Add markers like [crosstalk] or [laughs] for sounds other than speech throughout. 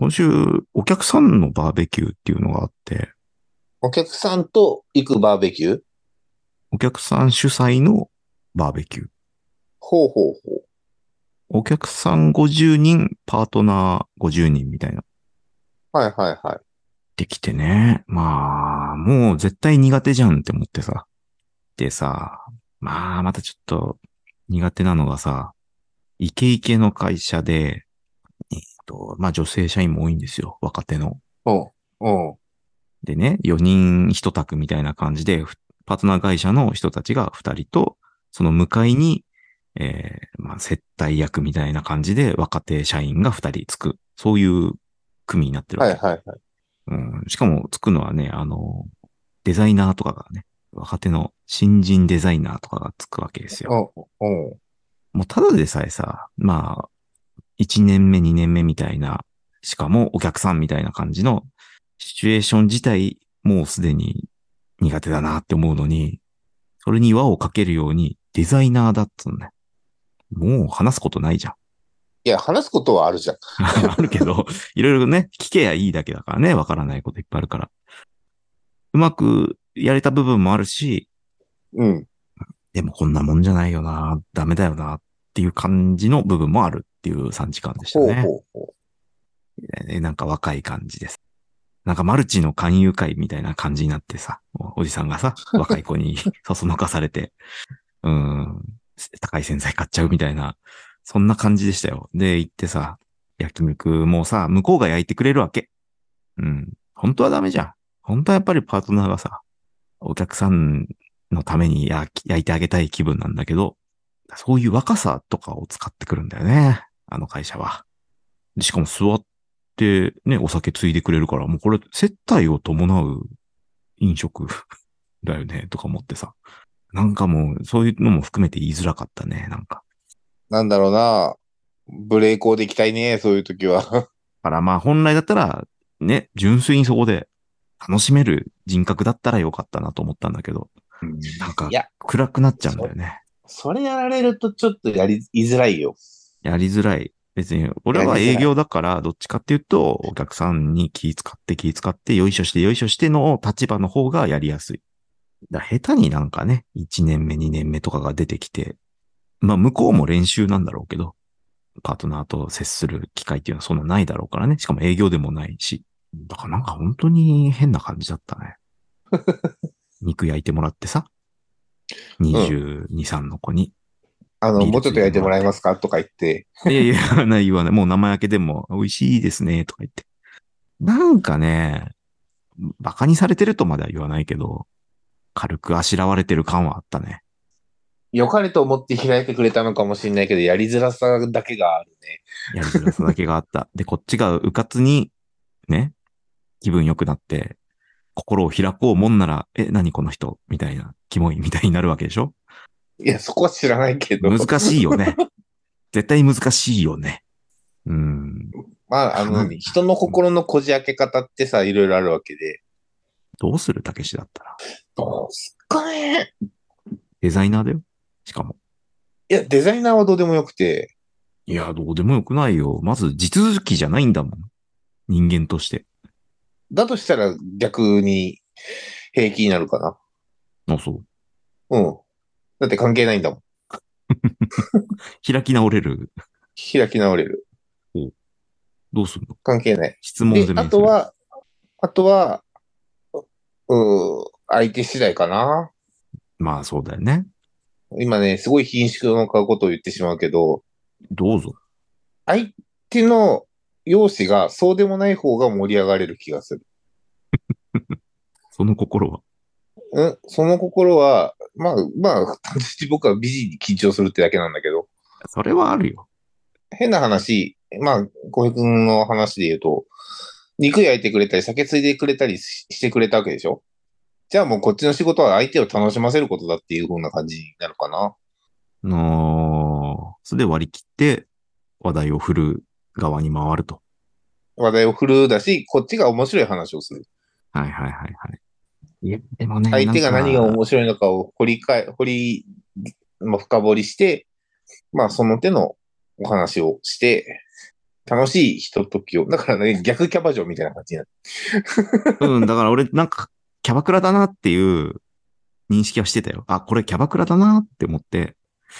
今週、お客さんのバーベキューっていうのがあって、お客さんと行くバーベキュー？お客さん主催のバーベキュー。ほうほうほう。お客さん50人、パートナー50人みたいな。はいはいはい。できてね。まあ、もう絶対苦手じゃんって思ってさ。でさ、まあ、またちょっと苦手なのがさ、イケイケの会社で、と、まあ女性社員も多いんですよ。若手の。うん。うん。でね、4人1択みたいな感じで、ふパートナー会社の人たちが2人と、その向かいに、えーまあ、接待役みたいな感じで若手社員が2人つく。そういう組になってるわけ。はいはいはい。うん、しかもつくのはね、あの、デザイナーとかがね、若手の新人デザイナーとかがつくわけですよ。もうただでさえさ、まあ、1年目、2年目みたいな、しかもお客さんみたいな感じのシチュエーション自体、もうすでに苦手だなって思うのに、それに輪をかけるようにデザイナーだっつうのね。もう話すことないじゃん。いや、話すことはあるじゃん。[laughs] あるけど、いろいろね、聞けやいいだけだからね、わからないこといっぱいあるから。うまくやれた部分もあるし、うん。でもこんなもんじゃないよな、ダメだよなっていう感じの部分もあるっていう3時間でしたほうね。ほうほえなんか若い感じです。なんかマルチの勧誘会みたいな感じになってさ、おおじさんがさ、[laughs] 若い子にそそのかされて、うん、高い洗剤買っちゃうみたいな、そんな感じでしたよ。で、行ってさ、焼肉もさ、向こうが焼いてくれるわけ。うん。本当はダメじゃん。本当はやっぱりパートナーがさ、お客さんのために焼いてあげたい気分なんだけど、そういう若さとかを使ってくるんだよね。あの会社は。でしかも座ってね、お酒ついでくれるから、もうこれ接待を伴う飲食 [laughs] だよね、とか思ってさ。なんかもう、そういうのも含めて言いづらかったね、なんか。う。なんだろうな。ブレーコーで行きたいね、そういう時は。[laughs] だからまあ本来だったら、ね、純粋にそこで楽しめる人格だったらよかったなと思ったんだけど、なんか暗くなっちゃうんだよね。それやられるとちょっとやり、づらいよ。やりづらい。別に、俺は営業だから、どっちかっていうと、お客さんに気使って気使って、よいしょしてよいしょしての立場の方がやりやすい。だから下手になんかね、1年目、2年目とかが出てきて、まあ向こうも練習なんだろうけど、パートナーと接する機会っていうのはそんなないだろうからね。しかも営業でもないし。だからなんか本当に変な感じだったね。[laughs] 肉焼いてもらってさ、22、3の子に。あの、もうちょっと焼いてもらえますか？とか言って。いやいや、ない言わない。もう生焼けでも美味しいですね、とか言って。なんかね、馬鹿にされてるとまでは言わないけど、軽くあしらわれてる感はあったね。良かれと思って開いてくれたのかもしれないけど、やりづらさだけがあるね。やりづらさだけがあった。で、こっちがうかつに、ね、気分良くなって、心を開こうもんなら、え、何この人？みたいな、キモいみたいになるわけでしょ？いや、そこは知らないけど。難しいよね。[laughs] 絶対難しいよね。うん。まあ、あの、うん人の心のこじ開け方ってさ、いろいろあるわけで。どうするたけしだったら？どうすっかね。デザイナーだよ。しかも。いや、デザイナーはどうでもよくて、いや、どうでもよくないよ。まず、地続きじゃないんだもん。人間として。だとしたら逆に平気になるかな。あ、そう。うん。だって関係ないんだもん。[laughs] 開き直れる。開き直れる。どうするの？関係ない。質問であと、は、あとは、うー相手次第かな。まあそうだよね。今ね、すごい品種の買うことを言ってしまうけど、どうぞ。相手の容姿がそうでもない方が盛り上がれる気がする。[laughs] その心は？うん、その心は、まあ、まあ、単純に僕は美人に緊張するってだけなんだけど、それはあるよ。変な話、まあ、小平君の話で言うと、肉焼いてくれたり、酒ついでくれたりししてくれたわけでしょ？じゃあもうこっちの仕事は相手を楽しませることだっていう風な感じになるかな。のそれで割り切って話題を振る側に回ると。話題を振るだし、こっちが面白い話をする。はいはいはいはい。いや、でもね。相手が何が面白いのかを掘りかえ、掘り、まあ、深掘りして、まあ、その手のお話をして、楽しいひとときを、だからね、逆キャバ嬢みたいな感じになる。[laughs] うん、だから俺なんかキャバクラだなっていう認識はしてたよ。あ、これキャバクラだなって思って、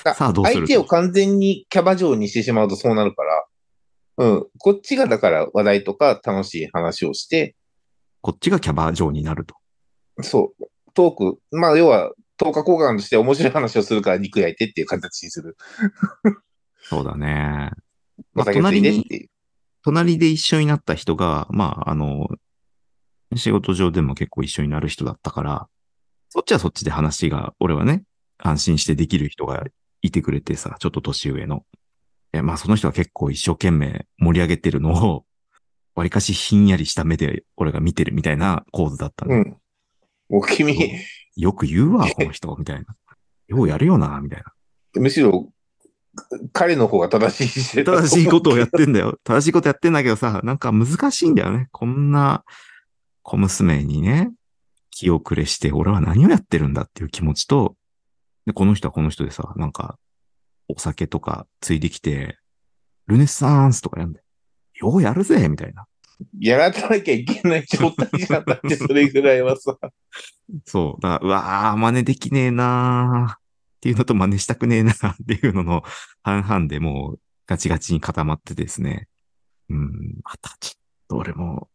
あさあどうする相手を完全にキャバ嬢にしてしまうとそうなるから、うん。こっちがだから話題とか楽しい話をして、こっちがキャバ嬢になると。そう、トーク、まあ要は、10日交換として面白い話をするから肉焼いてっていう形にする。そうだね。[laughs] まあお酒ついで。隣で一緒になった人が、まあ、あの、仕事上でも結構一緒になる人だったから、そっちはそっちで話が、俺はね、安心してできる人がいてくれてさ、ちょっと年上の。え、まあその人は結構一生懸命盛り上げてるのを、わりかしひんやりした目で俺が見てるみたいな構図だったね。うん。もう君、よく言うわ、[laughs] この人、みたいな。ようやるよな、みたいな。むしろ、彼の方が正しい正しいことをやってんだよ。正しいことやってんだけどさ、なんか難しいんだよね。こんな小娘にね、気を暮れして、俺は何をやってるんだっていう気持ちと、で、この人はこの人でさ、なんか、お酒とかついできて、ルネッサンスとかやんで、ようやるぜみたいな。やらなきゃいけない状態じゃんだって、それぐらいはさ。そう。だから、うわー、真似できねえなーっていうのと真似したくねえなーっていうのの半々でもうガチガチに固まってですね。うん、またちょっと俺も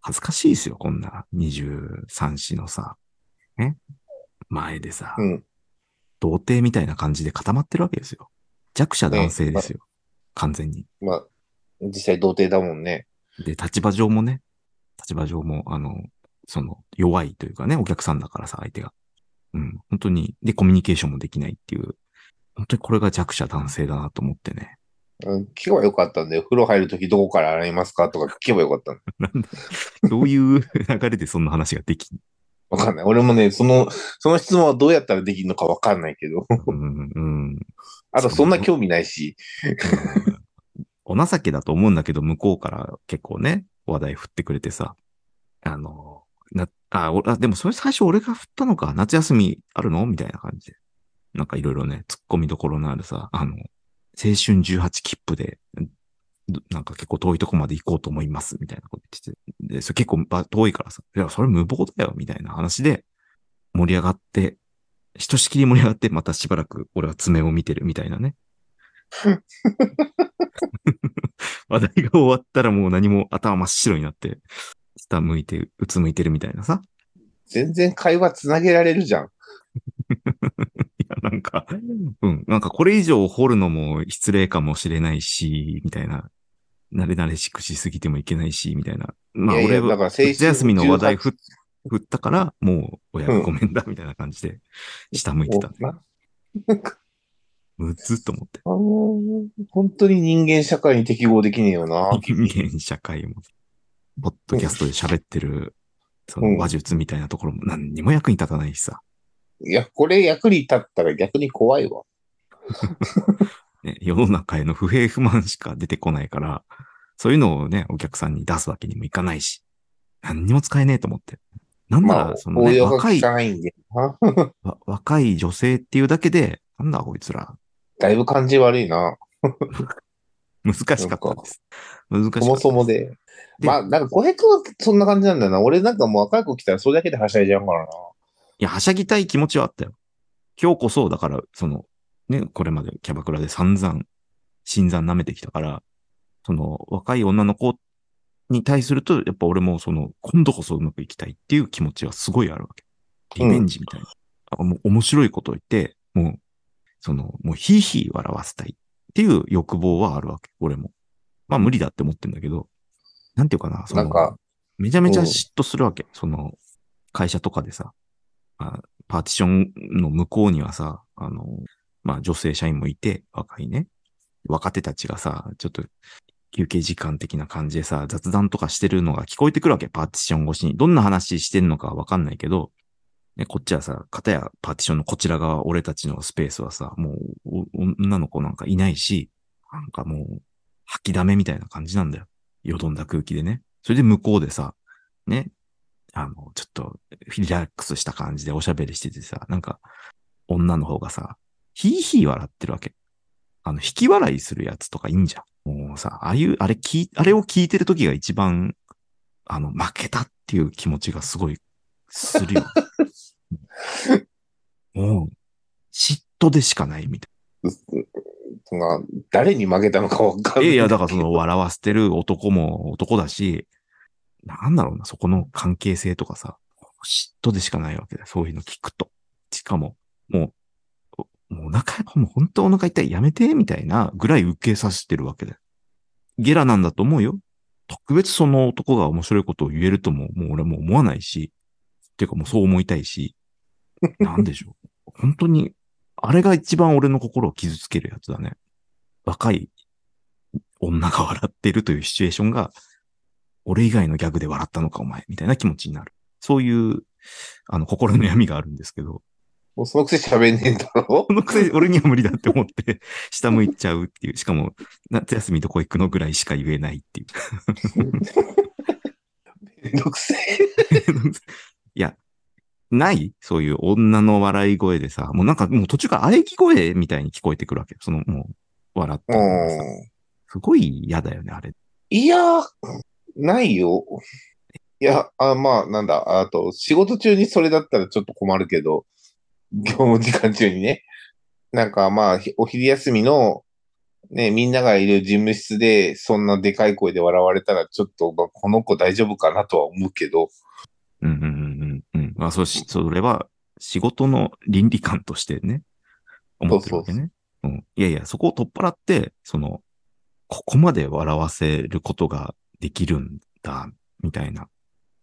恥ずかしいですよ、こんな23歳のさ、ね前でさ、うん。童貞みたいな感じで固まってるわけですよ。弱者男性ですよ。完全に。まあ、実際童貞だもんね。で、立場上もね、立場上も、あの、その、弱いというかね、お客さんだからさ、相手が。うん、本当に、で、コミュニケーションもできないっていう、本当にこれが弱者男性だなと思ってね。うん、聞けばよかったんだよ。風呂入るときどこから洗いますか？とか聞けばよかった [laughs] んだどういう [laughs] 流れでそんな話ができんわかんない。俺もね、その、その質問はどうやったらできるのかわかんないけど。うん、うん。[laughs] あと、そんな興味ないし。お情けだと思うんだけど、向こうから結構ね、話題振ってくれてさ、あの、な、あ、あでもそれ最初俺が振ったのか、夏休みあるの？みたいな感じで。なんかいろいろね、突っ込みどころのあるさ、あの、青春18切符で、なんか結構遠いとこまで行こうと思います、みたいなこと言ってて。で、それ結構遠いからさ、いや、それ無謀だよ、みたいな話で盛り上がって、ひとしきり盛り上がって、またしばらく俺は爪を見てるみたいなね。[laughs] 話題が終わったらもう何も頭真っ白になって、下向いて、うつむいてるみたいなさ。全然会話つなげられるじゃん。[laughs] いや、なんか、うん、なんかこれ以上掘るのも失礼かもしれないし、みたいな。慣れ慣れしくしすぎてもいけないし、みたいな。まあ俺は、夏休みの話題18振振ったから、もう親ごめんだ、みたいな感じで、下向いてた。なむずっと思って。あの本当に人間社会に適合できねえよな。人間社会も、ポッドキャストで喋ってる、その話術みたいなところも何にも役に立たないしさ。いや、これ役に立ったら逆に怖いわ。[laughs] ね、世の中への不平不満しか出てこないから、そういうのをね、お客さんに出すわけにもいかないし、何にも使えねえと思って。なんなまあら、、そのね、若い [laughs] 若い女性っていうだけで、なんだこいつら、だいぶ感じ悪いな。難しかったです。難しかったそもそもで。でまあ、なんか小平君はそんな感じなんだよな。俺なんかもう若い子来たらそれだけではしゃいじゃうからな。いや、はしゃぎたい気持ちはあったよ。今日こそ、だから、その、ね、これまでキャバクラで散々、新参舐めてきたから、その、若い女の子に対すると、やっぱ俺もその、今度こそうまくいきたいっていう気持ちはすごいあるわけ。リベンジみたいな。あもう面白いことを言って、もう、その、もうヒーヒー笑わせたいっていう欲望はあるわけ、俺も。まあ無理だって思ってんだけど、なんていうかな、そのめちゃめちゃ嫉妬するわけ。その、会社とかでさ、あパーティションの向こうにはさ、あの、まあ女性社員もいて、若いね。若手たちがさ、ちょっと休憩時間的な感じでさ、雑談とかしてるのが聞こえてくるわけ。パーティション越しに。どんな話してんのかわかんないけど、ね、こっちはさ、片やパーティションのこちら側、俺たちのスペースはさ、もう女の子なんかいないし、なんかもう吐きだめみたいな感じなんだよ。よどんだ空気でね。それで向こうでさ、ね、あの、ちょっとリラックスした感じでおしゃべりしててさ、なんか女の方がさ、ヒーヒー笑ってるわけ。あの、引き笑いするやつとかいいんじゃん。もうさ、ああいう、あれ聞、あれを聞いてる時が一番、あの、負けたっていう気持ちがすごい、するよ。[laughs] も [laughs] う、嫉妬でしかないみたまあ誰に負けたのかわかんい。ないい。やいや、だからその笑わせてる男も男だし、なんだろうな、そこの関係性とかさ、嫉妬でしかないわけだよ。そういうの聞くと。しかも、もう、もうお腹、もう本当お腹痛い、やめて、みたいなぐらい受けさせてるわけだよ。ゲラなんだと思うよ。特別その男が面白いことを言えるとも、もう俺はもう思わないし、っていうかもうそう思いたいし、なんでしょう。本当に、あれが一番俺の心を傷つけるやつだね。若い女が笑ってるというシチュエーションが、俺以外のギャグで笑ったのかお前、みたいな気持ちになる。そういう、あの、心の闇があるんですけど、もうそのくせ喋んねえんだろこのくせ俺には無理だって思って、下向いちゃうっていう。しかも、夏休みどこ行くのぐらいしか言えないっていう。めんどくせえ。ない？そういう女の笑い声でさ、もうなんかもう途中から喘ぎ声みたいに聞こえてくるわけよ。その、もう、笑ったうのがさん。すごい嫌だよね、あれ。いや、ないよ。いや、あ、まあ、なんだ、あと、仕事中にそれだったらちょっと困るけど、業務時間中にね。なんかまあ、ひお昼休みの、ね、みんながいる事務室で、そんなでかい声で笑われたら、ちょっと、まあこの子大丈夫かなとは思うけど、うんうんうん。まあ、そうし、それは仕事の倫理観としてね、思ってるわけね。うん。いやいや、そこを取っ払って、その、ここまで笑わせることができるんだ、みたいな。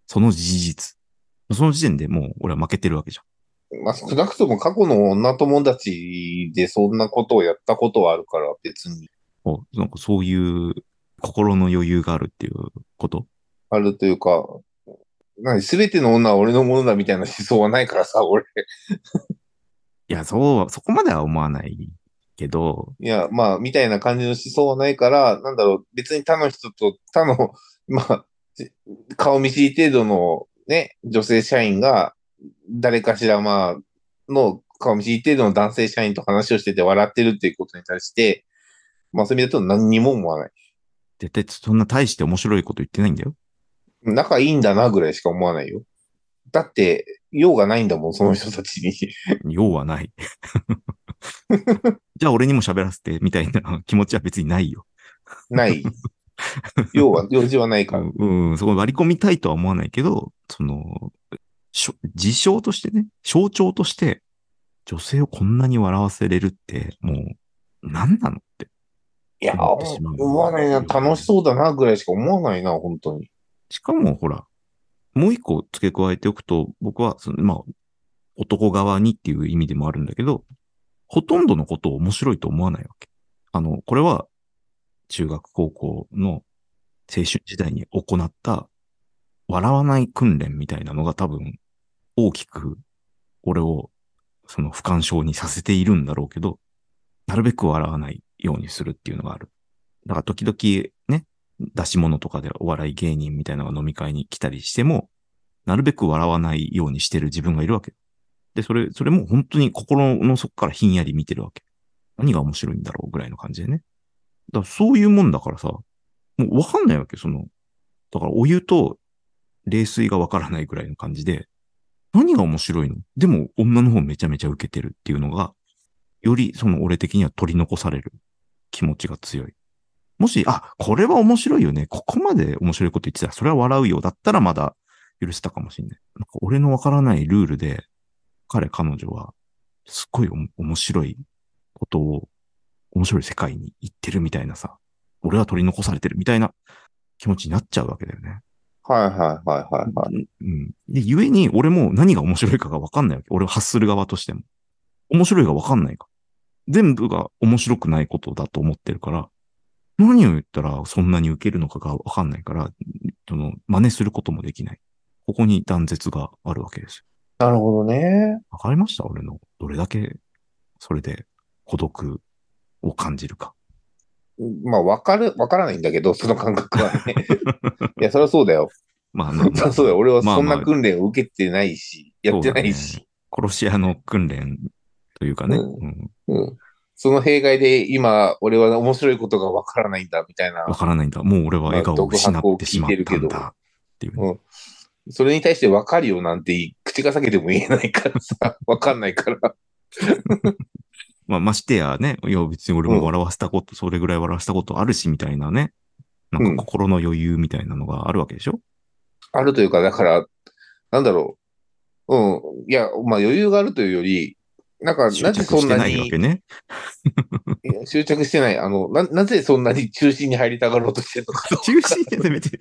その事実。その時点でもう俺は負けてるわけじゃん。まあ、少なくとも過去の女友達でそんなことをやったことはあるから、別におなんかそういう心の余裕があるっていうこと？あるというか、何、すべての女は俺のものだみたいな思想はないからさ、[laughs] 俺。いや、そう、そこまでは思わないけど、いや、まあ、みたいな感じの思想はないから、なんだろう、別に他の人と、他の、[laughs] まあ、じ顔見知り程度のね、女性社員が、誰かしら、まあ、の顔見知り程度の男性社員と話をしてて笑ってるっていうことに対して、まあ、そういう意味だと何にも思わない。絶対そんな大して面白いこと言ってないんだよ。仲いいんだなぐらいしか思わないよ。だって、用がないんだもん、その人たちに。用はない。[laughs] じゃあ俺にも喋らせて、みたいな気持ちは別にないよ。ない。用は、[laughs] 用事はないから。うん、そこ割り込みたいとは思わないけど、その、しょ事象としてね、象徴として、女性をこんなに笑わせれるって、もう、何なのって。いや、思わないな、楽しそうだなぐらいしか思わないな、本当に。しかもほら、もう一個付け加えておくと、僕はその、まあ、男側にっていう意味でもあるんだけど、ほとんどのことを面白いと思わないわけ。あの、これは、中学高校の青春時代に行った、笑わない訓練みたいなのが多分、大きく、俺を、その不干渉にさせているんだろうけど、なるべく笑わないようにするっていうのがある。だから時々、出し物とかでお笑い芸人みたいなのが飲み会に来たりしても、なるべく笑わないようにしてる自分がいるわけ。で、それ、それも本当に心の底からひんやり見てるわけ。何が面白いんだろうぐらいの感じでね。だからそういうもんだからさ、もうわかんないわけ、その。だからお湯と冷水がわからないぐらいの感じで、何が面白いの？でも女の方めちゃめちゃ受けてるっていうのが、よりその俺的には取り残される気持ちが強い。もし、あ、これは面白いよね。ここまで面白いこと言ってたら、それは笑うよ。だったらまだ許せたかもしんない。なんか俺のわからないルールで、彼、彼女は、すっごいお面白いことを、面白い世界に行ってるみたいなさ、俺は取り残されてるみたいな気持ちになっちゃうわけだよね。はいはいはいはいはい。うん。で、ゆえに、俺も何が面白いかがわかんないわけ。俺を発する側としても。面白いがわかんないか。全部が面白くないことだと思ってるから、何を言ったらそんなに受けるのかがわかんないから、その、真似することもできない。ここに断絶があるわけですよ。なるほどね。わかりました？俺の、どれだけ、それで孤独を感じるか。まあ、わかる、わからないんだけど、[laughs] その感覚はね。[laughs] いや、そりゃそうだよ。まあ、そりゃそうだよ。俺はそんまあまあな訓練を受けてないし、やってないし。殺し屋の訓練というかね。うんうんうん。その弊害で今、俺は面白いことがわからないんだ、みたいなわ。からないんだ。もう俺は笑顔を失ってしまったんだ。っていうね、うん。それに対してわかるよなんて口が裂けても言えないからさ、[laughs] わかんないから。[laughs] まあ、ましてやね、いや別に俺も笑わせたこと、それぐらい笑わせたことあるし、みたいなね。なんか心の余裕みたいなのがあるわけでしょ、あるというか、だから、なんだろう。うん。いや、まあ余裕があるというより、なんか、執なぜそんな着してないわにけね。[laughs] 執着してない。あの、な、なぜそんなに中心に入りたがろうとしてるのか。[laughs] 中心で別に。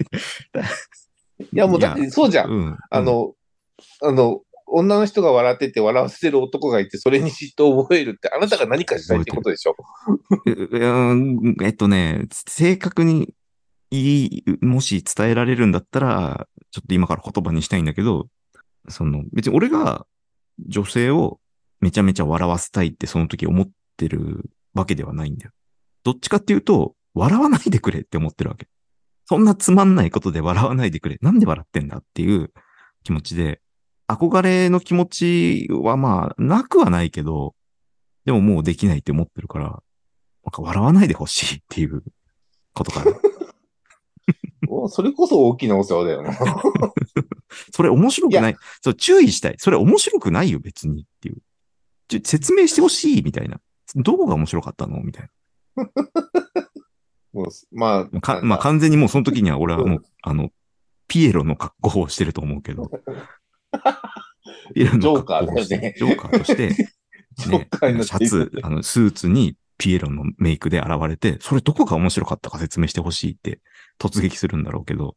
いや、もうだってそうじゃん。うん。あの、あの、女の人が笑ってて笑わせてる男がいて、それに嫉妬を覚えるって、あなたが何かしたいってことでしょ？うん、えっとね、正確にいい、もし伝えられるんだったら、ちょっと今から言葉にしたいんだけど、その、別に俺が女性をめちゃめちゃ笑わせたいってその時思ってるわけではないんだよ。どっちかっていうと、笑わないでくれって思ってるわけ。そんなつまんないことで笑わないでくれ。なんで笑ってんだっていう気持ちで、憧れの気持ちはまあ、なくはないけど、でももうできないって思ってるから、なんか笑わないでほしいっていうことかな。[laughs] おそれこそ大きなお世話だよな。[laughs] それ面白くない。そう、注意したい。それ面白くないよ、別にっていう。ちょ説明してほしい、みたいな。どこが面白かったの？みたい [laughs] もうまな。あ、かまあ完全にもうその時には俺はもう、あの、ピエロの格好をしてると思うけど。[laughs] ピエロの格好をして、ジョーカーとして、[laughs] ジョーカーになね、シャツ、あの、スーツにピエロのメイクで現れて、それどこが面白かったか説明してほしいって突撃するんだろうけど、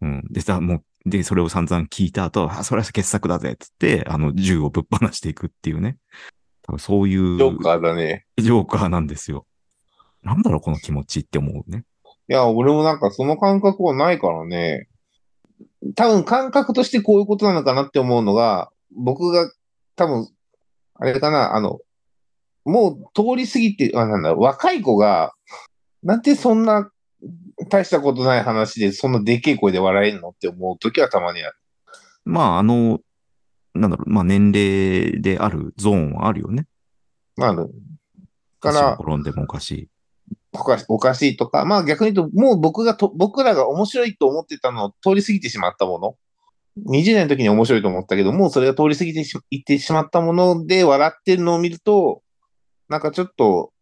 うん。でさ、もう、で、それを散々聞いた後、あ、それは傑作だぜっつって、あの、銃をぶっ放していくっていうね。多分そういう、ジョーカーだね。ジョーカーなんですよ。なんだろう、この気持ちって思うね。いや、俺もなんかその感覚はないからね。多分感覚としてこういうことなのかなって思うのが、僕が多分、あれかな、あの、もう通り過ぎて、あ、なんだ、若い子が、なんでそんな大したことない話で、そんなでけえ声で笑えるのって思う時はたまにある。まあ、あの、なんだろう、まあ年齢であるゾーンはあるよね。まあ、か足らが、転んでもおかしい。おかしおかしいとか、まあ逆に言うと、もう僕がと、僕らが面白いと思ってたのを通り過ぎてしまったもの。20年の時に面白いと思ったけど、もうそれが通り過ぎてしいってしまったもので笑ってるのを見ると、なんかちょっと、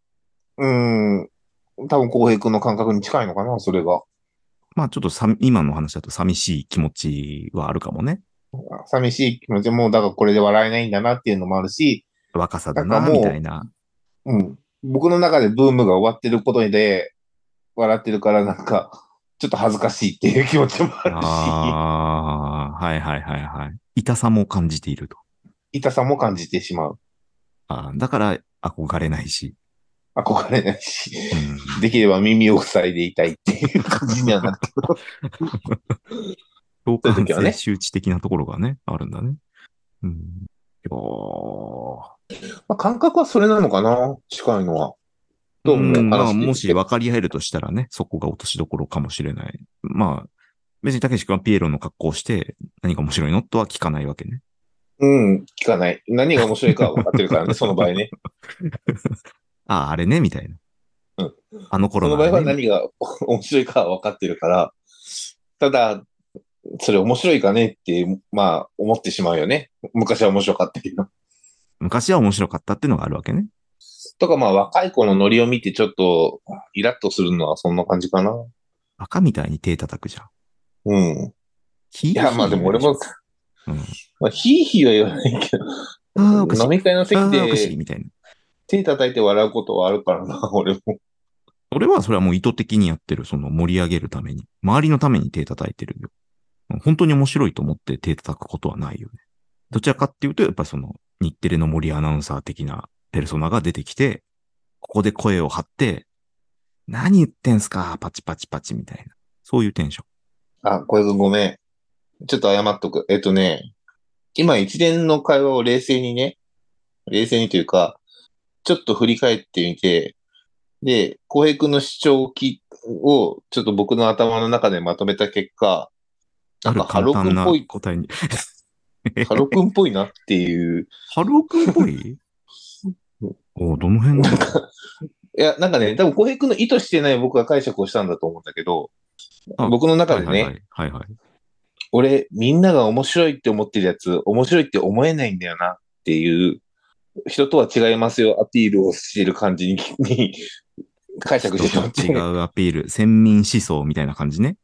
うーん、多分浩平君の感覚に近いのかな、それが。まあちょっとさ、今の話だと寂しい気持ちはあるかもね。寂しい気持ちも、だからこれで笑えないんだなっていうのもあるし、若さだな、みたいな。うん。僕の中でブームが終わってることで、笑ってるからなんか、ちょっと恥ずかしいっていう気持ちもあるし。ああ、はいはいはいはい。痛さも感じていると。痛さも感じてしまう。あーだから憧れないし。憧れないし、うんできれば耳を塞いでいたいっていう感じにはなるけど。共感そういう時はね性周知的なところがね、あるんだね。うん。いやーまあ、感覚はそれなのかな？近いのは。どうもんまあ、もし分かり合えるとしたらね、そこが落としどころかもしれない。まあ、別にたけし君はピエロの格好をして何が面白いのとは聞かないわけね。うん、聞かない。何が面白いかは分かってるからね、その場合ね。[laughs] ああ、あれね、みたいな。うんあのその場合は頃のあれね何が面白いかは分かってるから、ただ、それ面白いかねって、まあ、思ってしまうよね。昔は面白かったけど。昔は面白かったっていうのがあるわけね。とか、まあ、若い子のノリを見てちょっと、イラッとするのはそんな感じかな。赤みたいに手叩くじゃん。うん。いいや、まあでも俺も、うん。まあ、ヒーヒーは言わないけど、ああ、おかしい。飲み会の席ああ、おかしい、でみたいな。手叩いて笑うことはあるからな、[laughs] 俺も。俺はそれはもう意図的にやってる、その盛り上げるために。周りのために手叩いてるよ。本当に面白いと思って手叩くことはないよね。どちらかっていうと、やっぱりその日テレの森アナウンサー的なペルソナが出てきて、ここで声を張って、何言ってんすかパチパチパチみたいな。そういうテンション。あ、小くんごめん。ちょっと謝っとく。えっとね、今一連の会話を冷静にね、冷静にというか、ちょっと振り返ってみて、で、浩平くんの主張をきを、ちょっと僕の頭の中でまとめた結果、なんかハロ簡単なくんっぽい、答えに。[laughs] ハロくんっぽいなっていう、ハローくんっぽい？[laughs] おどの辺だ？ろいや、なんかね、多分浩平君の意図してない僕が解釈をしたんだと思うんだけど、あ僕のう中でね、はい。はいはい。俺、みんなが面白いって思ってるやつ、面白いって思えないんだよなっていう、人とは違いますよ、アピールをしてる感じに [laughs] に解釈してしまっ違て。うアピール、選民思想みたいな感じね。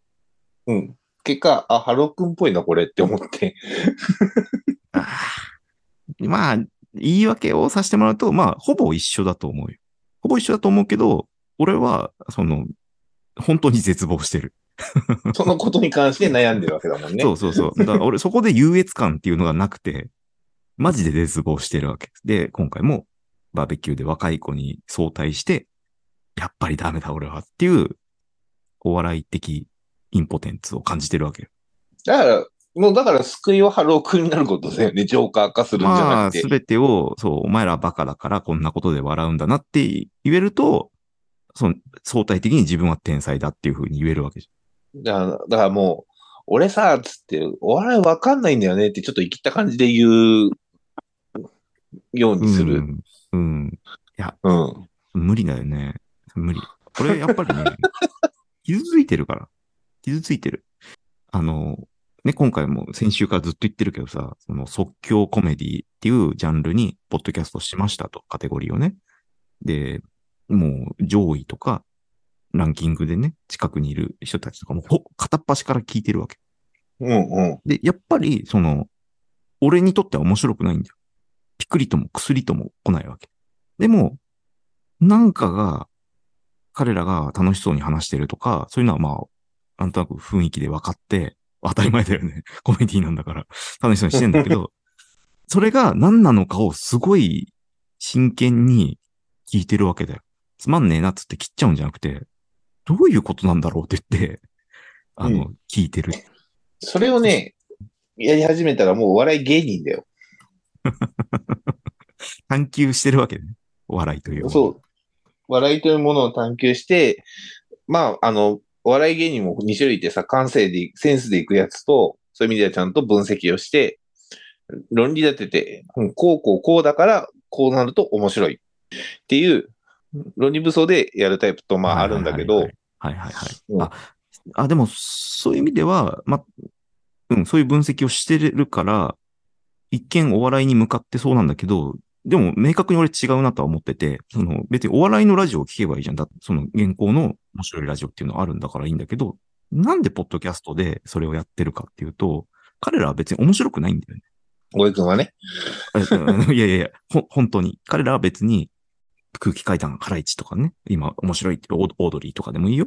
うん。結果、あ、ハロー君っぽいな、これって思って。[laughs] あーまあ、言い訳をさせてもらうと、まあ、ほぼ一緒だと思うよ。ほぼ一緒だと思うけど、俺は、その、本当に絶望してる。[laughs] そのことに関して悩んでるわけだもんね。そうそうそう。だから俺そこで優越感っていうのがなくて、マジで絶望してるわけです。で、今回もバーベキューで若い子に相対して、やっぱりダメだ俺はっていう、お笑い的インポテンツを感じてるわけよ。だから、もうだから救いはハロー君になることだよね。ジョーカー化するんじゃまあ、なくて。すべてを、そう、お前らバカだからこんなことで笑うんだなって言えると、その相対的に自分は天才だっていうふうに言えるわけじだからだからもう、俺さ、つって、お笑いわかんないんだよねってちょっとイキった感じで言うよう。にする。うん。うん。うん。無理だよね。無理。これやっぱりね、[laughs] 傷ついてるから。傷ついてる。あの、ね、今回も先週からずっと言ってるけどさ、その即興コメディっていうジャンルに、ポッドキャストしましたと、カテゴリーをね。で、もう上位とか、ランキングでね、近くにいる人たちとかも、ほ片っ端から聞いてるわけ。うんうん。で、やっぱり、その、俺にとっては面白くないんだよ。ピクリとも薬とも来ないわけ。でも、なんかが、彼らが楽しそうに話してるとか、そういうのはまあ、なんとなく雰囲気で分かって、当たり前だよね。[laughs] コメディなんだから、楽しそうにしてんだけど、[laughs] それが何なのかをすごい真剣に聞いてるわけだよ。つまんねえなっつって切っちゃうんじゃなくて、どういうことなんだろうって言って、あの、う聞いてる。それをね、やり始めたらもうお笑い芸人だよ。[laughs] 探求してるわけね。お笑いという。そう。笑いというものを探求して、まあ、あの、お笑い芸人も2種類ってさ、感性で、センスでいくやつと、そういう意味ではちゃんと分析をして、論理立てて、うんこうこうこうだから、こうなると面白いっていう、論理武装でやるタイプと、まああるんだけど、はいはいはい。うんあ、あ、でも、そういう意味では、ま、うん、そういう分析をしてるから、一見お笑いに向かってそうなんだけど、でも明確に俺違うなとは思ってて、その別にお笑いのラジオを聞けばいいじゃん。だってその現行の面白いラジオっていうのはあるんだからいいんだけど、なんでポッドキャストでそれをやってるかっていうと、彼らは別に面白くないんだよね。大江君はね。いやいやいや、ほ、本当に。彼らは別に空気階段、ハライチとかね、今面白いってオードリーとかでもいいよ。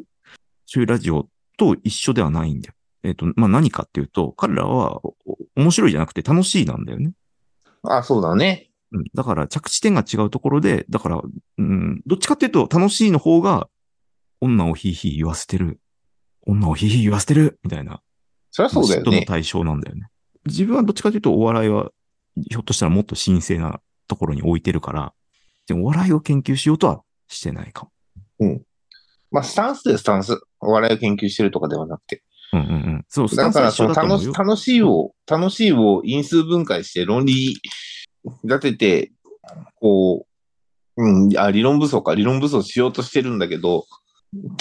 そういうラジオと一緒ではないんだよ。えっ、と、まあ、何かっていうと、彼らはおお面白いじゃなくて楽しいなんだよね。あ、そうだね。うん。だから着地点が違うところで、だから、うん、どっちかっていうと楽しいの方が、女をヒーヒー言わせてる。女をヒーヒー言わせてるみたいな。そりゃそうだよね。の対象なんだよね。自分はどっちかというとお笑いは、ひょっとしたらもっと神聖なところに置いてるから、でもお笑いを研究しようとはしてないかも。まあ、スタンスでスタンス。お笑いを研究してるとかではなくて。うんうんうん。そう、だから、その。楽し楽しいを、楽しいを因数分解して論理立てて、こう、うん、あ、理論武装か、理論武装しようとしてるんだけど、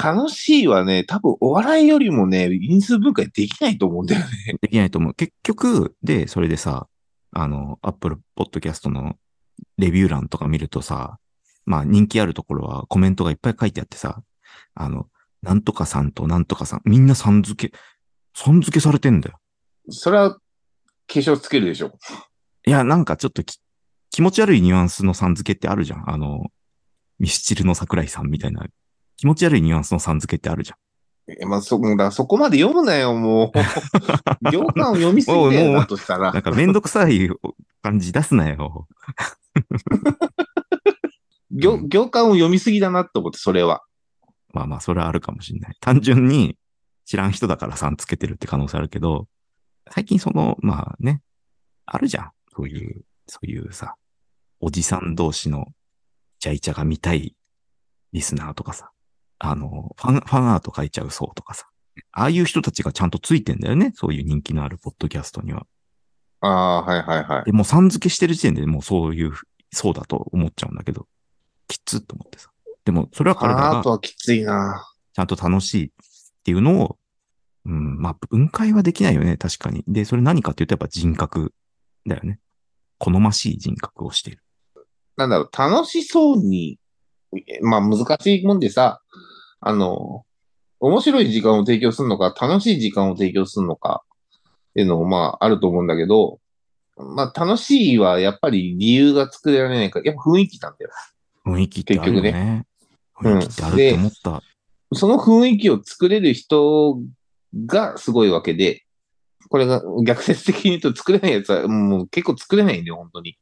楽しいはね、多分お笑いよりもね、因数分解できないと思うんだよね。できないと思う。結局、で、それでさ、あの、アップルポッドキャストのレビュー欄とか見るとさ、まあ人気あるところはコメントがいっぱい書いてあってさ、あの、なんとかさんとなんとかさん、みんなさん付け、さん付けされてんだよ。それは、化粧つけるでしょ。いや、なんかちょっとき気持ち悪いニュアンスのさん付けってあるじゃん。あの、ミスチルの桜井さんみたいな、気持ち悪いニュアンスのさん付けってあるじゃん。えまあ、そ、だそこまで読むなよ、もう。[laughs] 行間を読みすぎてだとしたらなん。かめんどくさい感じ出すなよ。行行間を読みすぎだなと思って、それは。まあまあ、それはあるかもしれない。[laughs] 単純に知らん人だからさんつけてるって可能性あるけど、最近その、まあね、あるじゃん。そういう、そういうさ、おじさん同士のイチャイチャが見たいリスナーとかさ、あの、ファン、ファンアート書いちゃう層とかさ、ああいう人たちがちゃんとついてんだよね。そういう人気のあるポッドキャストには。ああ、はいはいはい。で、もうさん付けしてる時点でもうそういう、そうだと思っちゃうんだけど。きつっと思ってさ。でも、それは彼らがアートはきついな。ちゃんと楽しいっていうのを、うん、まあ、分解はできないよね、確かに。で、それ何かっていうとやっぱ人格だよね。好ましい人格をしている。なんだろう、楽しそうに、まあ難しいもんでさ、あの、面白い時間を提供するのか、楽しい時間を提供するのか、っていうのもまああると思うんだけど、まあ楽しいはやっぱり理由が作られないから、やっぱ雰囲気なんだよ。雰囲気ってあるよね。うん雰囲気ってあるって思った。その雰囲気を作れる人がすごいわけで、これが逆説的に言うと作れないやつはもう結構作れないんだよ、本当に。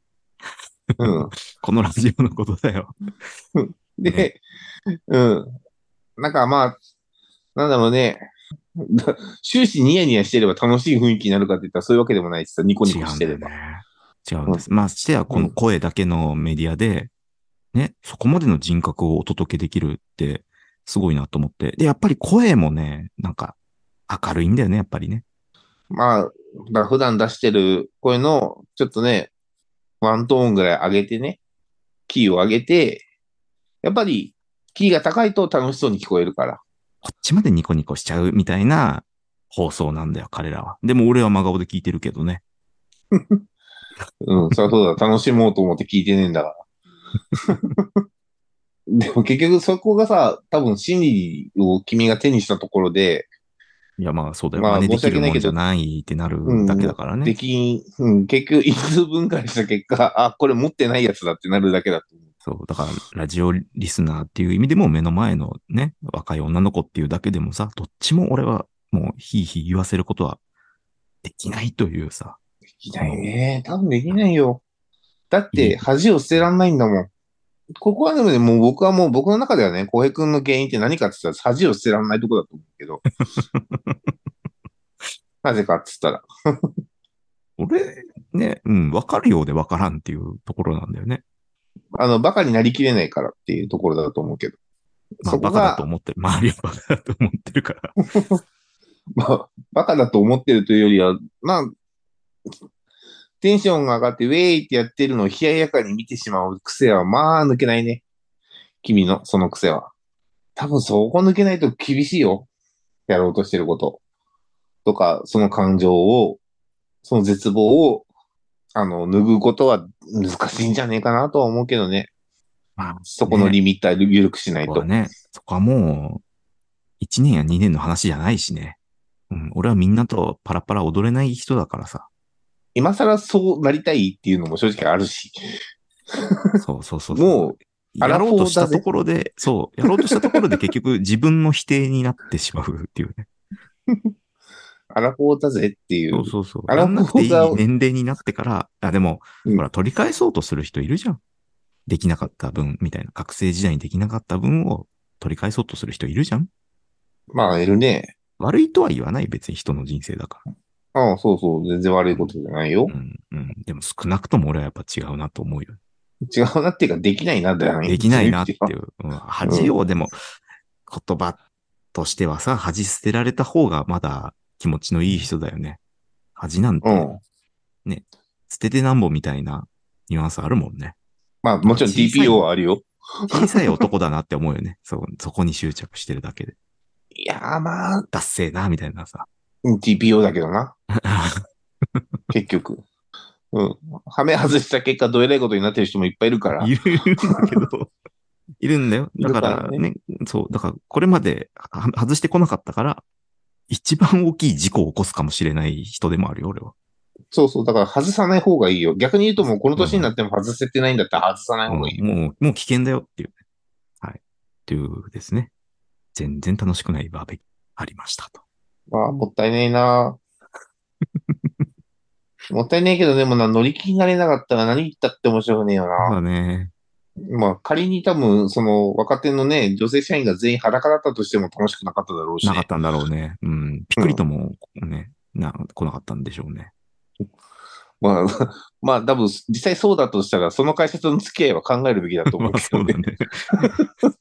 うん。[laughs] このラジオのことだよ。で、うん。なんかまあ、なんだろうね。だ終始ニヤニヤしてれば楽しい雰囲気になるかって言ったらそういうわけでもないしさ、ニコニ違コしてれば。違うんです。まあ、してはこの声だけのメディアで、ね、そこまでの人格をお届けできるって、すごいなと思って。で、やっぱり声もね、なんか、明るいんだよね、やっぱりね。まあ、だ普段出してる声の、ちょっとね、ワントーンぐらい上げてね、キーを上げて、やっぱり、キーが高いと楽しそうに聞こえるから。こっちまでニコニコしちゃうみたいな放送なんだよ、彼らは。でも俺は真顔で聞いてるけどね。[laughs] うん、そりゃそうだ、楽しもうと思って聞いてねえんだから。[laughs] でも結局そこがさ、多分心理を君が手にしたところで、いや、まあそうだよ。まあ申し訳ないけどないってなるだけだからね。でき、うん、結局因数分解した結果、あ、これ持ってないやつだってなるだけだと思う。そう。だから、ラジオリスナーっていう意味でも目の前のね、若い女の子っていうだけでもさ、どっちも俺はもうひいひい言わせることはできないというさ。できないね。多分できないよ。だって、恥を捨てらんないんだもん。ここはでもね、もう僕はもう僕の中ではね、浩平君の原因って何かって言ったら恥を捨てらんないとこだと思うけど。[laughs] なぜかって言ったら。[laughs] 俺、ね、うん、わかるようでわからんっていうところなんだよね。あの、バカになりきれないからっていうところだと思うけど。まあ、バカだがと思ってる。周りはバカだと思ってるから。[laughs] まあ、バカだと思ってるというよりは、まあ、テンションが上がってウェイってやってるのを冷ややかに見てしまう癖は、まあ抜けないね。君のその癖は。多分そこ抜けないと厳しいよ。やろうとしてること。とか、その感情を、その絶望を、あの、拭うことは難しいんじゃねえかなとは思うけどね。まあ、そこのリミッター緩くしないと。そこはね、そこはもう、1年や2年の話じゃないしね。うん、俺はみんなとパラパラ踊れない人だからさ。今更そうなりたいっていうのも正直あるし。そうそうそう。もう、アやろうとしたところで、そう、やろうとしたところで結局自分の否定になってしまうっていうね。[laughs] アラフォーだぜっていう。そうそうそう。アラフォーやんなくていいが年齢になってから、あ、でも、うんほら、取り返そうとする人いるじゃん。できなかった分、みたいな。学生時代にできなかった分を取り返そうとする人いるじゃん。まあ、いるね。悪いとは言わない、別に人の人生だから。ああ、そうそう。全然悪いことじゃないよう。ん、うん。でも少なくとも俺はやっぱ違うなと思うよ。違うなっていうか、できないな、だよね。できないなっていう。う。うん、恥を、でも、言葉としてはさ、恥捨てられた方がまだ気持ちのいい人だよね。恥なんて、うん。捨ててなんぼみたいなニュアンスあるもんね。まあ、もちろん小さい TPO はあるよ。小さい男だなって思うよね。そう、そこに執着してるだけで。いやー、まあ、ダッセーな、みたいなさ。うん TPO だけどな。[laughs] 結局。うん。はめ外した結果、どえらいことになってる人もいっぱいいるから。いるんだけど、いるんだよ。だかららねね、そう、だからこれまでは外してこなかったから、一番大きい事故を起こすかもしれない人でもあるよ、俺は。そうそう。だから外さない方がいいよ。逆に言うともうこの年になっても外せてないんだったら外さない方がいいう、もうもう危険だよっていうね。はい。っていうですね。全然楽しくないバーベキューありましたと。まあ、もったいないな [laughs] もったいないけど、でもな、乗り気になれなかったら何言ったって面白くねえよそうな。だね。まあ、仮に多分、その、若手のね、女性社員が全員裸だったとしても楽しくなかっただろうしね。なかったんだろうね。うん。ぴっくりともね、な、来なかったんでしょうね。まあ、[laughs] まあ、多分、実際そうだとしたら、その会社との付き合いは考えるべきだと思まあうけどね。[laughs] そうだね。